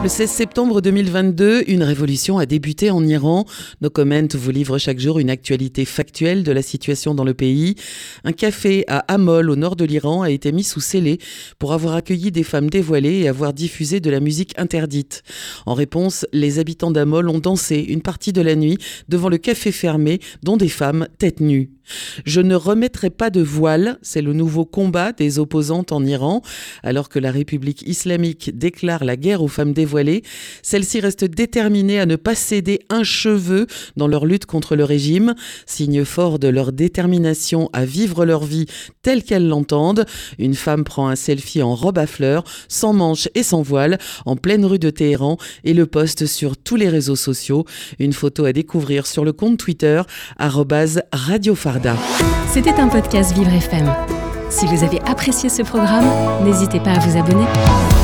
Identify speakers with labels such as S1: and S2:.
S1: Le 16 septembre 2022, une révolution a débuté en Iran. Nos Comment vous livre chaque jour une actualité factuelle de la situation dans le pays. Un café à Amol, au nord de l'Iran, a été mis sous scellé pour avoir accueilli des femmes dévoilées et avoir diffusé de la musique interdite. En réponse, les habitants d'Amol ont dansé une partie de la nuit devant le café fermé, dont des femmes tête nues. Je ne remettrai pas de voile, c'est le nouveau combat des opposantes en Iran. Alors que la République islamique déclare la guerre aux femmes dévoilées, celles-ci restent déterminées à ne pas céder un cheveu dans leur lutte contre le régime, signe fort de leur détermination à vivre leur vie telle qu'elles l'entendent. Une femme prend un selfie en robe à fleurs, sans manches et sans voile, en pleine rue de Téhéran et le poste sur tous les réseaux sociaux. Une photo à découvrir sur le compte Twitter, Radio
S2: c'était un podcast Vivre FM. Si vous avez apprécié ce programme, n'hésitez pas à vous abonner.